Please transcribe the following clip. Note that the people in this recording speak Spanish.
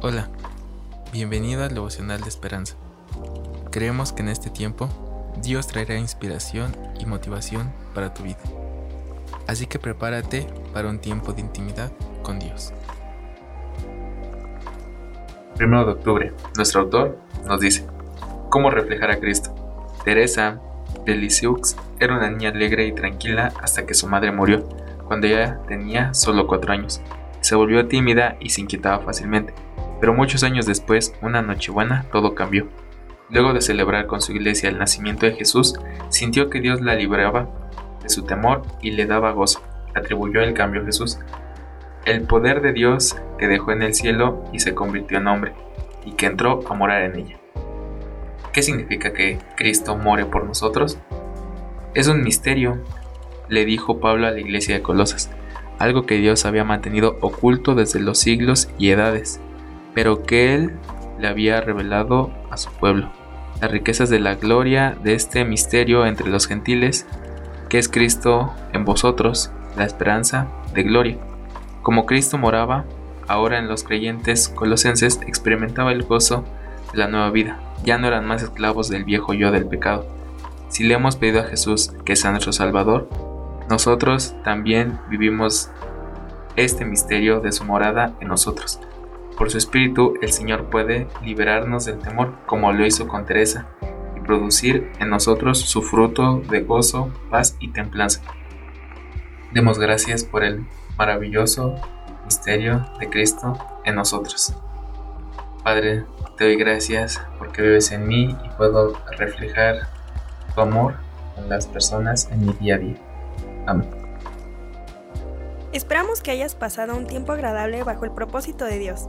Hola, bienvenido al devocional de esperanza. Creemos que en este tiempo Dios traerá inspiración y motivación para tu vida. Así que prepárate para un tiempo de intimidad con Dios. Primero de octubre, nuestro autor nos dice, ¿cómo reflejar a Cristo? Teresa de Lisieux era una niña alegre y tranquila hasta que su madre murió, cuando ella tenía solo cuatro años. Se volvió tímida y se inquietaba fácilmente, pero muchos años después, una Nochebuena, todo cambió. Luego de celebrar con su iglesia el nacimiento de Jesús, sintió que Dios la libraba de su temor y le daba gozo. Atribuyó el cambio a Jesús. El poder de Dios que dejó en el cielo y se convirtió en hombre, y que entró a morar en ella. ¿Qué significa que Cristo more por nosotros? Es un misterio, le dijo Pablo a la iglesia de Colosas, algo que Dios había mantenido oculto desde los siglos y edades, pero que Él le había revelado a su pueblo. Las riquezas de la gloria de este misterio entre los gentiles, que es Cristo en vosotros, la esperanza de gloria. Como Cristo moraba, ahora en los creyentes colosenses experimentaba el gozo de la nueva vida. Ya no eran más esclavos del viejo yo del pecado. Si le hemos pedido a Jesús que sea nuestro Salvador, nosotros también vivimos este misterio de su morada en nosotros. Por su espíritu, el Señor puede liberarnos del temor, como lo hizo con Teresa, y producir en nosotros su fruto de gozo, paz y templanza. Demos gracias por el maravilloso misterio de Cristo en nosotros. Padre, te doy gracias porque vives en mí y puedo reflejar tu amor con las personas en mi día a día. Amén. Esperamos que hayas pasado un tiempo agradable bajo el propósito de Dios.